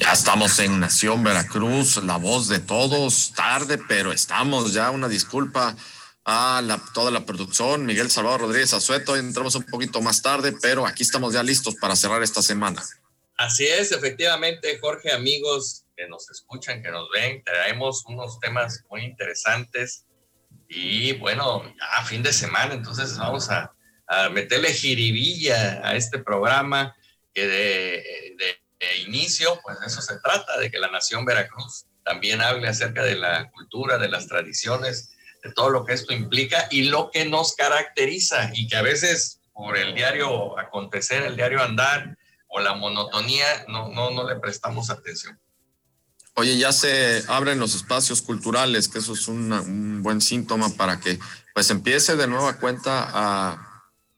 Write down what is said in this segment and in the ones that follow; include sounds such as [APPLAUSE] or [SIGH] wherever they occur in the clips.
Ya estamos en Nación Veracruz, la voz de todos, tarde, pero estamos ya, una disculpa a toda la producción, Miguel Salvador Rodríguez Azueto, entramos un poquito más tarde, pero aquí estamos ya listos para cerrar esta semana. Así es, efectivamente, Jorge, amigos que nos escuchan, que nos ven, traemos unos temas muy interesantes. Y bueno, ya fin de semana, entonces vamos a, meterle jiribilla a este programa que de inicio, pues de eso se trata, de que la nación Veracruz también hable acerca de la cultura, de las tradiciones, de todo lo que esto implica y lo que nos caracteriza y que a veces por el diario acontecer, el diario andar o la monotonía, no, no, no le prestamos atención. Oye, ya se abren los espacios culturales, que eso es un buen síntoma para que pues empiece de nueva cuenta a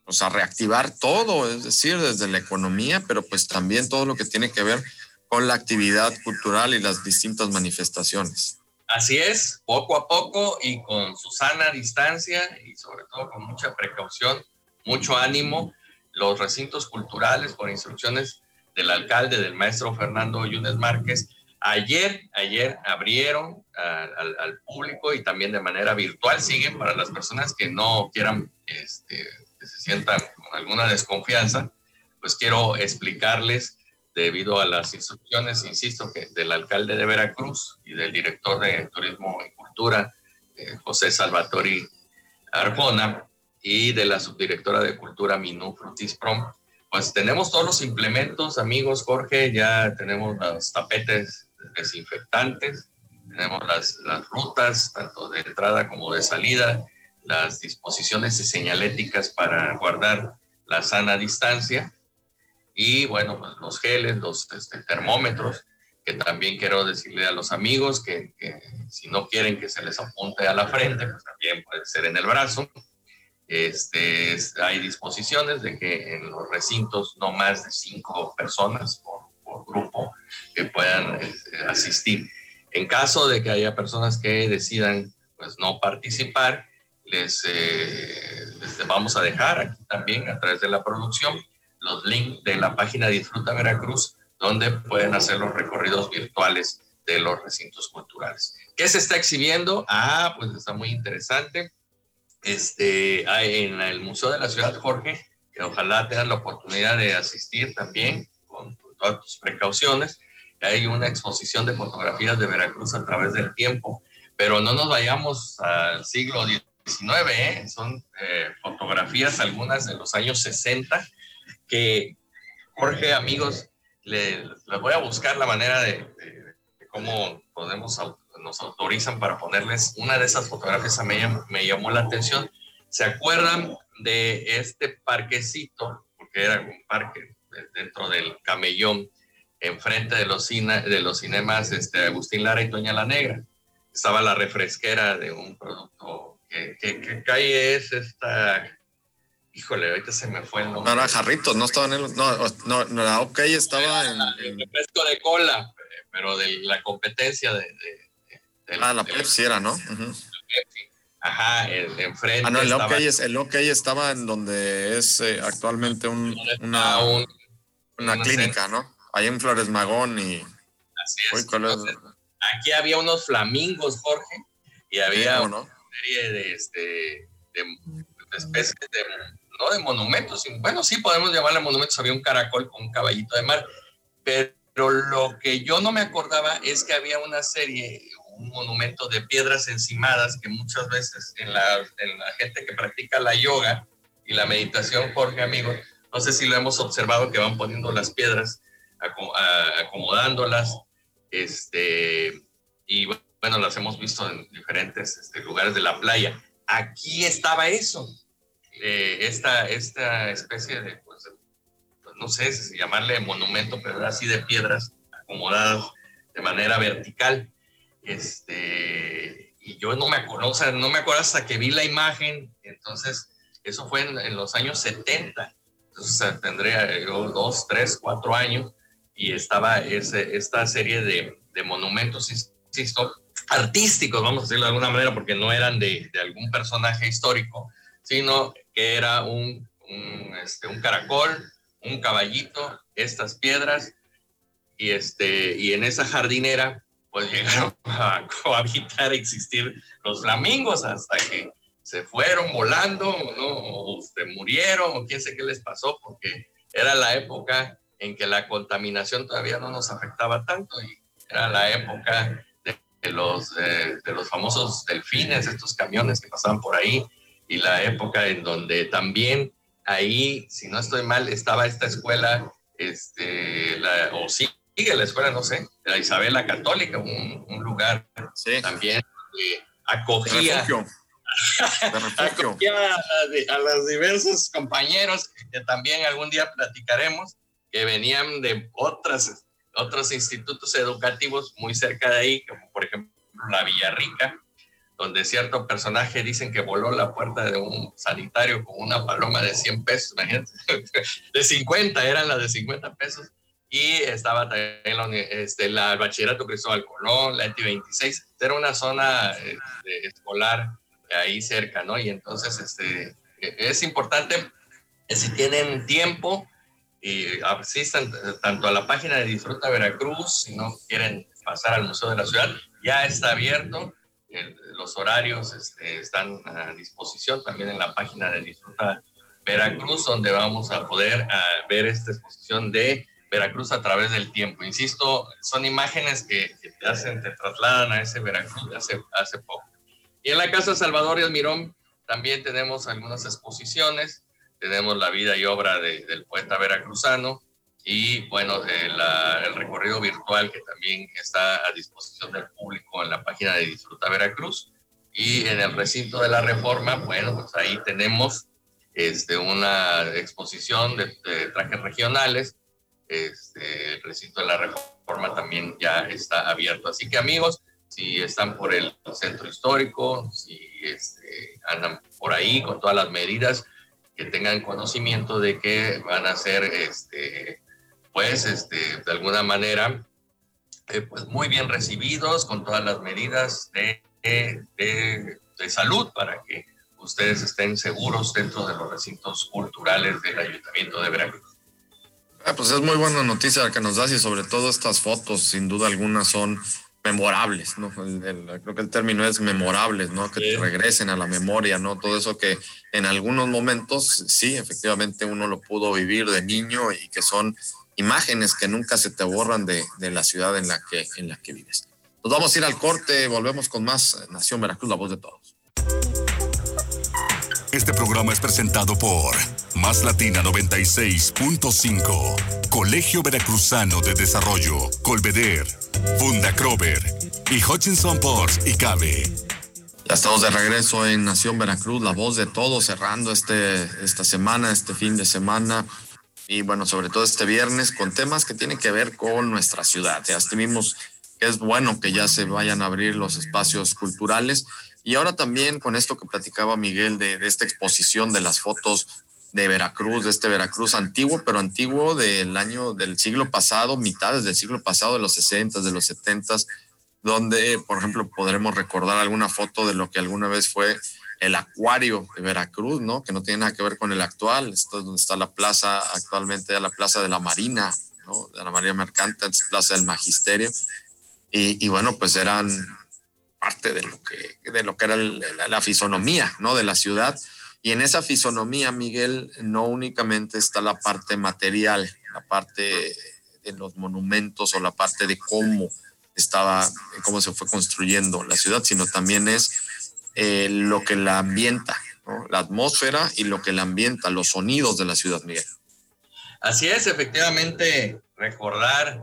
o sea, reactivar todo, es decir, desde la economía, pero pues también todo lo que tiene que ver con la actividad cultural y las distintas manifestaciones. Así es, poco a poco y con su sana distancia y sobre todo con mucha precaución, mucho ánimo, los recintos culturales por instrucciones del alcalde, del maestro Fernando Yunes Márquez, ayer, ayer abrieron al, al, público y también de manera virtual siguen para las personas que no quieran este, se sientan con alguna desconfianza, pues quiero explicarles, debido a las instrucciones, insisto, que del alcalde de Veracruz y del director de Turismo y Cultura, eh, José Salvatori Arjona, y de la subdirectora de Cultura, Minú Frutis Prom, pues tenemos todos los implementos, amigos, Jorge, ya tenemos los tapetes desinfectantes, tenemos las, las rutas, tanto de entrada como de salida, las disposiciones señaléticas para guardar la sana distancia y bueno, pues los geles, los este, termómetros, que también quiero decirle a los amigos que, si no quieren que se les apunte a la frente, pues también puede ser en el brazo. Este, hay disposiciones de que en los recintos no más de cinco personas por, por grupo que puedan este, asistir. En caso de que haya personas que decidan pues no participar, les, eh, les, vamos a dejar aquí también a través de la producción los links de la página Disfruta Veracruz, donde pueden hacer los recorridos virtuales de los recintos culturales. ¿Qué se está exhibiendo? Ah, pues está muy interesante. Este, en el Museo de la Ciudad Jorge, que ojalá tengan la oportunidad de asistir también con todas tus precauciones. Hay una exposición de fotografías de Veracruz a través del tiempo, pero no nos vayamos al siglo XIX 19, ¿eh? son eh, fotografías, algunas de los años 60, que Jorge, amigos, les le voy a buscar la manera de, de, de, cómo podemos, nos autorizan para ponerles una de esas fotografías, me, me llamó la atención. ¿Se acuerdan de este parquecito? Porque era un parque dentro del camellón, enfrente de los, cine, de los cinemas este, Agustín Lara y Toña la Negra. Estaba la refresquera de un producto ¿Qué, qué, qué calle es esta? Híjole, ahorita se me fue el nombre. No, era Jarritos, no estaba en el. No, no, no la OK estaba en. El refresco de cola, pero de la competencia de. de, de ah, la Pepsi era, ¿no? Uh -huh. Ajá, enfrente. Ah, no, el estaba, OK, es, el OK estaba en donde es eh, actualmente un, una, un, una, una, clínica, ¿no? Ahí en Flores Magón y. Así es. Uy, Entonces, aquí había unos flamingos, Jorge, y había. Sí, no? Serie de, este, de, de especies de, no de monumentos, bueno, sí podemos llamarle monumentos, había un caracol con un caballito de mar, pero lo que yo no me acordaba es que había una serie, un monumento de piedras encimadas que muchas veces en la, en la gente que practica la yoga y la meditación, Jorge, amigo, no sé si lo hemos observado que van poniendo las piedras, acomodándolas, este, y bueno, las hemos visto en diferentes este, lugares de la playa. Aquí estaba eso, eh, esta, esta especie de, pues, pues, no sé si llamarle monumento, pero era así de piedras acomodadas de manera vertical. Este, y yo no me acuerdo, o sea, no me acuerdo hasta que vi la imagen, entonces eso fue en, los años 70, entonces tendría yo dos, tres, cuatro años y estaba ese, esta serie de, de monumentos, insisto, artísticos, vamos a decirlo de alguna manera, porque no eran de, de algún personaje histórico, sino que era un, un, este, un caracol, un caballito, estas piedras, y, este, y en esa jardinera pues [LAUGHS] llegaron a cohabitar, a existir los flamingos hasta que se fueron volando, ¿no? o se murieron, o quién sé qué les pasó, porque era la época en que la contaminación todavía no nos afectaba tanto y era la época de, los, de los famosos delfines, estos camiones que pasaban por ahí, y la época en donde también ahí, si no estoy mal, estaba esta escuela, este, la, o sí, sigue la escuela, no sé, la Isabela Católica, un, un lugar también que acogía, [LAUGHS] acogía a, a, los diversos compañeros que también algún día platicaremos, que venían de otras, otros institutos educativos muy cerca de ahí, como por ejemplo la Villarrica, donde cierto personaje dicen que voló la puerta de un sanitario con una paloma de 100 pesos, imagínate, [LAUGHS] de 50, eran las de 50 pesos y estaba también la, este, la, el bachillerato Cristóbal Colón, la ETI 26, era una zona este, escolar ahí cerca, ¿no? Y entonces este, es importante si tienen tiempo y asistan tanto a la página de Disfruta Veracruz, si no quieren pasar al Museo de la Ciudad, ya está abierto, los horarios este, están a disposición también en la página de Disfruta Veracruz, donde vamos a poder ver esta exposición de Veracruz a través del tiempo. Insisto, son imágenes que, te hacen, te trasladan a ese Veracruz de hace, hace poco. Y en la Casa Salvador y Almirón también tenemos algunas exposiciones. Tenemos la vida y obra del poeta veracruzano y, bueno, el, el recorrido virtual que también está a disposición del público en la página de Disfruta Veracruz. Y en el recinto de la Reforma, bueno, pues ahí tenemos este, una exposición de trajes regionales este, el recinto de la reforma también ya está abierto. Así que amigos, si están por el centro histórico, si este, andan por ahí con todas las medidas, tengan conocimiento de que van a ser, este, pues, este, de alguna manera, eh, pues muy bien recibidos con todas las medidas de, de, salud para que ustedes estén seguros dentro de los recintos culturales del Ayuntamiento de Veracruz. Ah, pues es muy buena noticia que nos das y sobre todo estas fotos, sin duda alguna, son memorables, ¿no? creo que el término es memorables, ¿no? Que te regresen a la memoria, ¿no? Todo eso que en algunos momentos, sí, efectivamente uno lo pudo vivir de niño y que son imágenes que nunca se te borran de, de la ciudad en la, que, en la que vives. Nos vamos a ir al corte, volvemos con más Nación Veracruz, la voz de todos. Este programa es presentado por Más Latina 96.5, Colegio Veracruzano de Desarrollo, Colveder, Funda Crover y Hutchinson Ports y Cabe. Ya estamos de regreso en Nación Veracruz, la voz de todos, cerrando este, esta semana, este fin de semana y bueno, sobre todo este viernes con temas que tienen que ver con nuestra ciudad. Ya vimos que es bueno que ya se vayan a abrir los espacios culturales y ahora también con esto que platicaba Miguel de, esta exposición de las fotos de Veracruz, de este Veracruz antiguo, pero antiguo del año del siglo pasado, mitades del siglo pasado, de los 60, de los 70, donde, por ejemplo, podremos recordar alguna foto de lo que alguna vez fue el acuario de Veracruz, ¿no? Que no tiene nada que ver con el actual. Esto es donde está la plaza, actualmente la plaza de la Marina, ¿no? De la Marina Mercante, plaza del Magisterio. Y, y bueno, pues eran parte de lo que, de lo que era la, fisonomía ¿no? de la ciudad. Y en esa fisonomía, Miguel, no únicamente está la parte material, la parte de los monumentos o la parte de cómo estaba, cómo se fue construyendo la ciudad, sino también es eh, lo que la ambienta, la atmósfera y lo que la ambienta, los sonidos de la ciudad, Miguel. Así es, efectivamente, recordar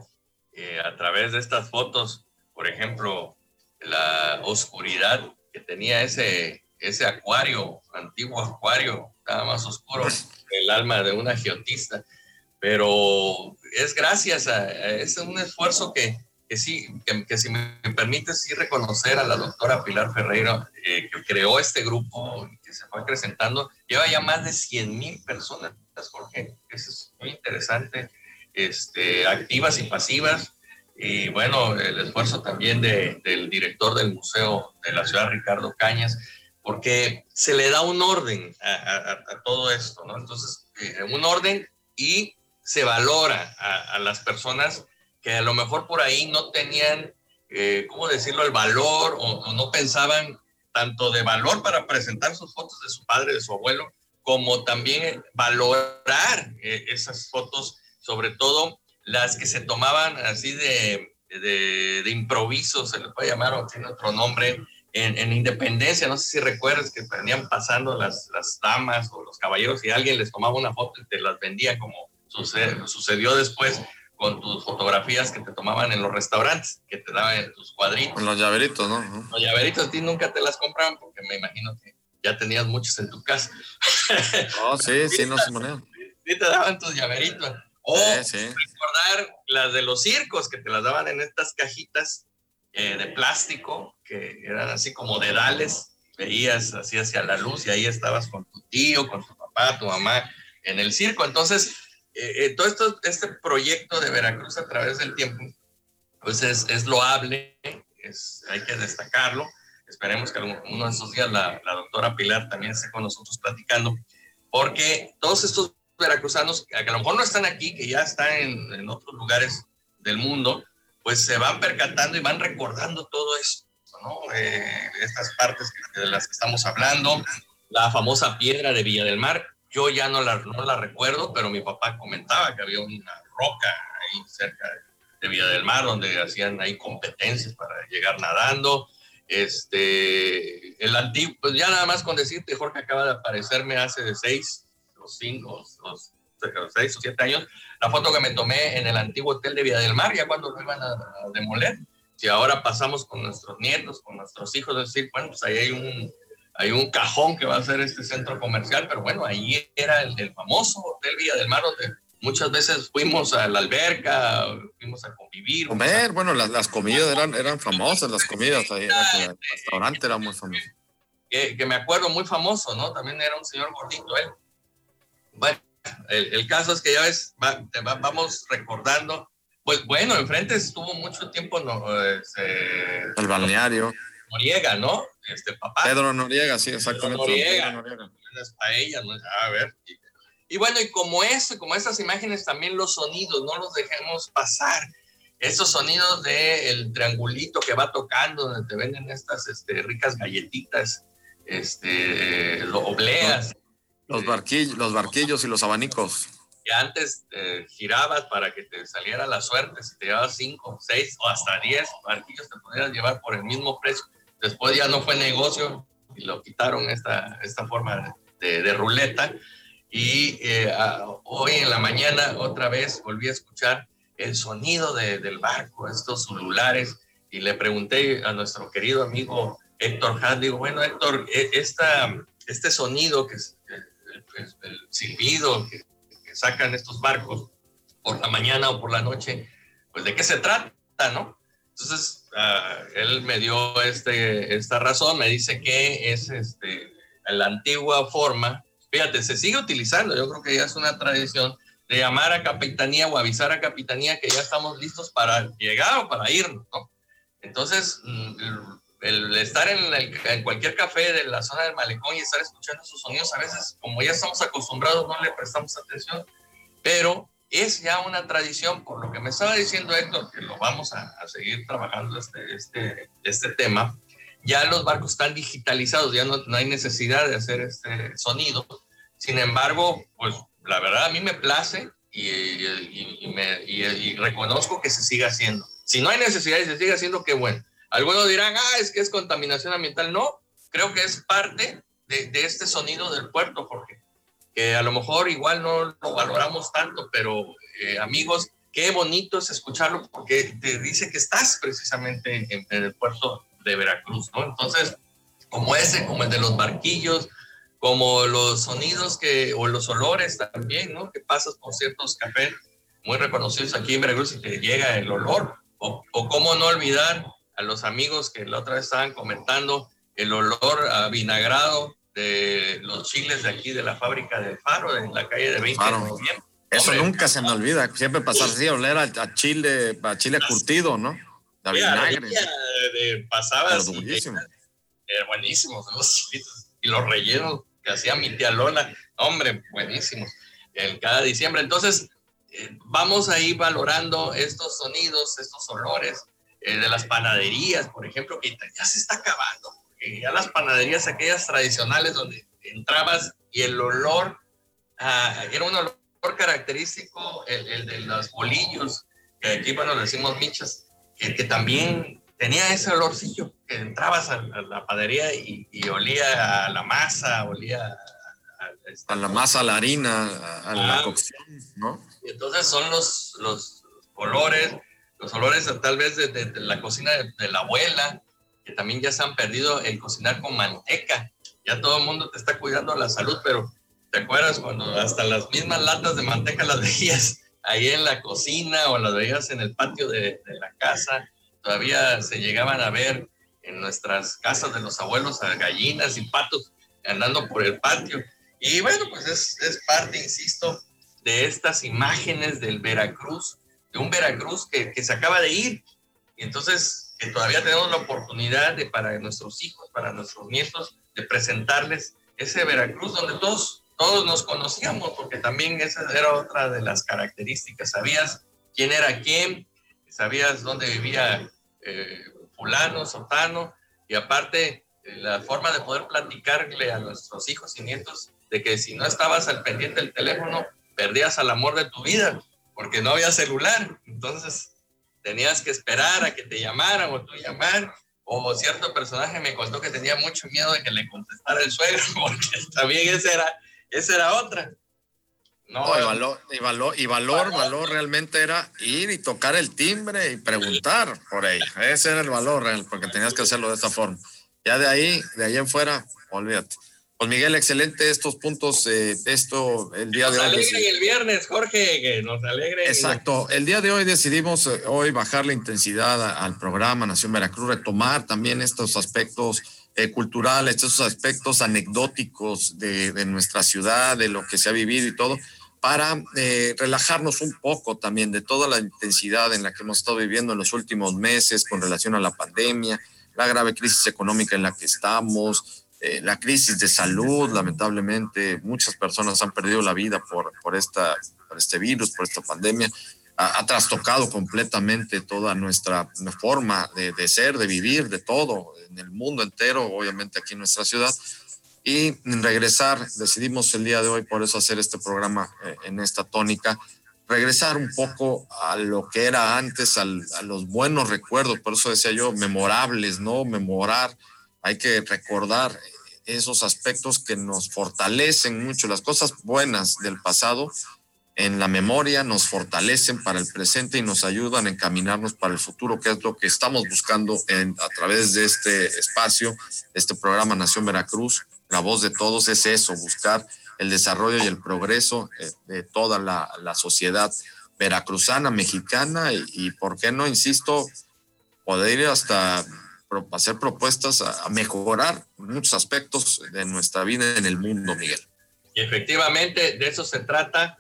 eh, a través de estas fotos, por ejemplo, la oscuridad que tenía ese, ese acuario, antiguo acuario, estaba más oscuro el alma de una geotista, pero es gracias a, es un esfuerzo que, que sí, que, si me permite sí reconocer a la doctora Pilar Ferreira, eh, que creó este grupo que se fue acrecentando, lleva ya más de 100 mil personas, Jorge, eso es muy interesante, este, activas y pasivas, y bueno, el esfuerzo también de, del director del Museo de la Ciudad, Ricardo Cañas, porque se le da un orden a, todo esto, ¿no? Entonces, eh, un orden y se valora a, las personas que a lo mejor por ahí no tenían, eh, ¿cómo decirlo?, el valor o, no pensaban tanto de valor para presentar sus fotos de su padre, de su abuelo, como también valorar eh, esas fotos, sobre todo las que se tomaban así de, de, de improviso, se le puede llamar o tiene otro nombre, en, Independencia, no sé si recuerdas que venían pasando las, las damas o los caballeros y alguien les tomaba una foto y te las vendía como sucedió después con tus fotografías que te tomaban en los restaurantes, que te daban en tus cuadritos. Con los llaveritos, ¿no? Los llaveritos a ti nunca te las compraban porque me imagino que ya tenías muchos en tu casa. Oh, sí, sí, no se monían. Sí, te daban tus llaveritos. O recordar las de los circos que te las daban en estas cajitas eh, de plástico, que eran así como dedales, veías así hacia la luz y ahí estabas con tu tío, con tu papá, tu mamá en el circo. Entonces, eh, eh, todo esto, este proyecto de Veracruz a través del tiempo, pues es, es loable, es, hay que destacarlo. Esperemos que uno de esos días la, la, doctora Pilar también esté con nosotros platicando, porque todos estos veracruzanos, que a lo mejor no están aquí, que ya están en, otros lugares del mundo, pues se van percatando y van recordando todo esto, ¿no? Eh, estas partes de las que estamos hablando, la famosa piedra de Villa del Mar, yo ya no la, no la recuerdo, pero mi papá comentaba que había una roca ahí cerca de Villa del Mar donde hacían ahí competencias para llegar nadando. Este, el antiguo, pues ya nada más con decirte, Jorge acaba de aparecerme hace de seis, los cinco, los, los seis o siete años, la foto que me tomé en el antiguo hotel de Villa del Mar, ya cuando lo iban a, demoler. Si ahora pasamos con nuestros nietos, con nuestros hijos, es decir, bueno, pues ahí hay un, hay un cajón que va a ser este centro comercial, pero bueno, ahí era el, famoso Hotel Villa del Mar, donde muchas veces fuimos a la alberca, fuimos a convivir. Comer, bueno, las, las, comidas eran, eran famosas, las comidas, ahí el restaurante era muy famoso. Que, que, me acuerdo muy famoso, ¿no? También era un señor gordito él. Bueno, el, caso es que ya ves, vamos recordando. Pues bueno, enfrente estuvo mucho tiempo no, este, el balneario. Noriega, ¿no? Este papá. Pedro Noriega, sí, exactamente. Noriega. Noriega. Paella, ¿no? A ver. Y, bueno, y como eso, como esas imágenes, también los sonidos, no los dejemos pasar. Esos sonidos del triangulito que va tocando, donde te venden estas este, ricas galletitas, este, obleas. Los barquillos, los barquillos y los abanicos. Que antes eh, girabas para que te saliera la suerte, si te llevabas cinco, seis o hasta diez barquillos te podías llevar por el mismo precio. Después ya no fue negocio y lo quitaron esta, esta forma de, ruleta. Y eh, hoy en la mañana otra vez volví a escuchar el sonido del barco, estos celulares, y le pregunté a nuestro querido amigo Héctor Hahn, digo, bueno Héctor, e, esta, este sonido que, el silbido que, sacan estos barcos por la mañana o por la noche, pues de qué se trata, ¿no? Entonces, ah, él me dio este, esta razón, me dice que es este, la antigua forma, fíjate, se sigue utilizando, yo creo que ya es una tradición de llamar a capitanía o avisar a capitanía que ya estamos listos para llegar o para irnos, ¿no? Entonces, mm, el estar en, cualquier café de la zona del malecón y estar escuchando sus sonidos, a veces, como ya estamos acostumbrados, no le prestamos atención, pero es ya una tradición, por lo que me estaba diciendo Héctor, que lo vamos a, seguir trabajando este, este, este tema, ya los barcos están digitalizados, ya no, no hay necesidad de hacer este sonido. Sin embargo, pues la verdad a mí me place y, y, me, y, reconozco que se siga haciendo. Si no hay necesidad y se sigue haciendo, qué bueno. Algunos dirán, ah, es que es contaminación ambiental. No, creo que es parte de, este sonido del puerto, Jorge, que a lo mejor igual no lo valoramos tanto, pero eh, amigos, qué bonito es escucharlo porque te dice que estás precisamente en, el puerto de Veracruz, ¿no? Entonces, como ese, como el de los barquillos, como los sonidos que, o los olores también, ¿no? Que pasas por ciertos cafés muy reconocidos aquí en Veracruz y te llega el olor O, o cómo no olvidar a los amigos que la otra vez estaban comentando el olor a vinagrado de los chiles de aquí de la fábrica del Faro, en la calle de 20 de noviembre. Eso nunca se me olvida, siempre pasar así, oler a, chile, a chile curtido, ¿no? De vinagre. De, pasabas buenísimo. buenísimos [LAUGHS] los chilitos y los rellenos que hacía mi tía Lola, hombre, buenísimos, en cada diciembre. Entonces, eh, vamos a ir valorando estos sonidos, estos olores eh, de las panaderías, por ejemplo, que ya se está acabando ya las panaderías aquellas tradicionales donde entrabas y el olor, ah, era un olor característico, el, de los bolillos, que aquí, bueno, le decimos michas, que, que también tenía ese olorcillo, que entrabas a, la panadería y, olía a la masa, olía a, a, la masa, a la harina, a, la cocción, ¿no? Y entonces son los, los olores, los olores tal vez de, la cocina de la abuela, también ya se han perdido el cocinar con manteca. Ya todo el mundo te está cuidando la salud, pero ¿te acuerdas cuando hasta las mismas latas de manteca las [LAUGHS] veías ahí en la cocina o las veías en el patio de, la casa? Todavía se llegaban a ver en nuestras casas de los abuelos a gallinas y patos andando por el patio. Y bueno, pues es, es parte, insisto, de estas imágenes del Veracruz, de un Veracruz que, que se acaba de ir. Y entonces que todavía tenemos la oportunidad de para nuestros hijos, para nuestros nietos, de presentarles ese Veracruz donde todos, todos nos conocíamos, porque también esa era otra de las características. Sabías quién era quién, sabías dónde vivía eh, fulano, sotano, y aparte eh, la forma de poder platicarle a nuestros hijos y nietos de que si no estabas al pendiente del teléfono, perdías al amor de tu vida, porque no había celular. Entonces, tenías que esperar a que te llamaran o tú llamar. O cierto personaje me contó que tenía mucho miedo de que le contestara el suegro, [LAUGHS] porque también esa era, esa era otra. No, y, valor, y, valor, y valor, valor, realmente era ir y tocar el timbre y preguntar por ella. Ese era el valor real, porque tenías que hacerlo de esta forma. Ya de ahí, de ahí en fuera, olvídate. Pues Miguel, excelente estos puntos. Eh, esto el día de hoy. Nos el viernes, Jorge, que nos alegre. Exacto. El día de hoy decidimos eh, hoy bajar la intensidad al programa Nación Veracruz, retomar también estos aspectos eh, culturales, estos aspectos anecdóticos de, nuestra ciudad, de lo que se ha vivido y todo, para relajarnos un poco también de toda la intensidad en la que hemos estado viviendo en los últimos meses con relación a la pandemia, la grave crisis económica en la que estamos eh, la crisis de salud, lamentablemente, muchas personas han perdido la vida por, por, esta, por este virus, por esta pandemia. Ha, trastocado completamente toda nuestra forma de, de, ser, de vivir, de todo, en el mundo entero, obviamente aquí en nuestra ciudad. Y regresar, decidimos el día de hoy, por eso hacer este programa eh, en esta tónica, regresar un poco a lo que era antes, a los buenos recuerdos, por eso decía yo, memorables, ¿no? Memorar hay que recordar esos aspectos que nos fortalecen mucho, las cosas buenas del pasado en la memoria nos fortalecen para el presente y nos ayudan a encaminarnos para el futuro, que es lo que estamos buscando a través de este espacio, este programa Nación Veracruz. La voz de todos es eso, buscar el desarrollo y el progreso eh, de toda la, sociedad veracruzana, mexicana y, y, ¿por qué no, insisto, poder ir hasta hacer propuestas a, mejorar muchos aspectos de nuestra vida en el mundo, Miguel. Y efectivamente, de eso se trata.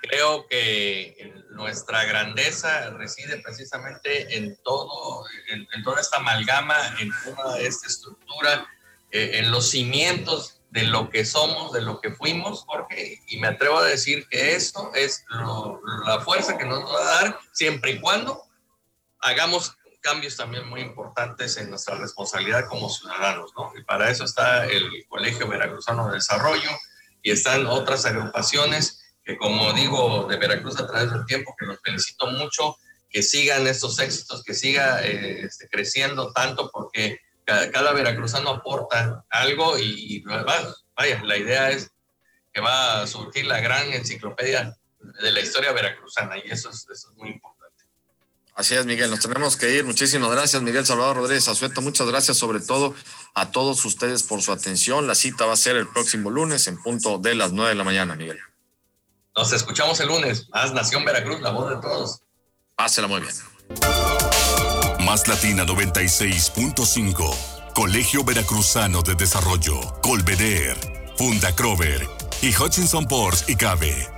Creo que nuestra grandeza reside precisamente en todo, en, toda esta amalgama, en toda esta estructura, eh, en los cimientos de lo que somos, de lo que fuimos, Jorge, y me atrevo a decir que esto es la fuerza que nos va a dar siempre y cuando hagamos cambios también muy importantes en nuestra responsabilidad como ciudadanos, ¿no? Y para eso está el Colegio Veracruzano de Desarrollo y están otras agrupaciones que, como digo, de Veracruz a través del tiempo, que los felicito mucho, que sigan estos éxitos, que siga eh, este, creciendo tanto, porque cada, veracruzano aporta algo y, vaya, la idea es que va a surgir la gran enciclopedia de la historia veracruzana y eso es, eso es muy importante. Así es, Miguel, nos tenemos que ir. Muchísimas gracias, Miguel Salvador Rodríguez Azueta. Muchas gracias sobre todo a todos ustedes por su atención. La cita va a ser el próximo lunes en punto de las nueve de la mañana, Miguel. Nos escuchamos el lunes. Más Nación Veracruz, la voz de todos. Pásela muy bien. Más Latina 96.5, Colegio Veracruzano de Desarrollo, Colveder, Funda Crover y Hutchinson Ports y Cabe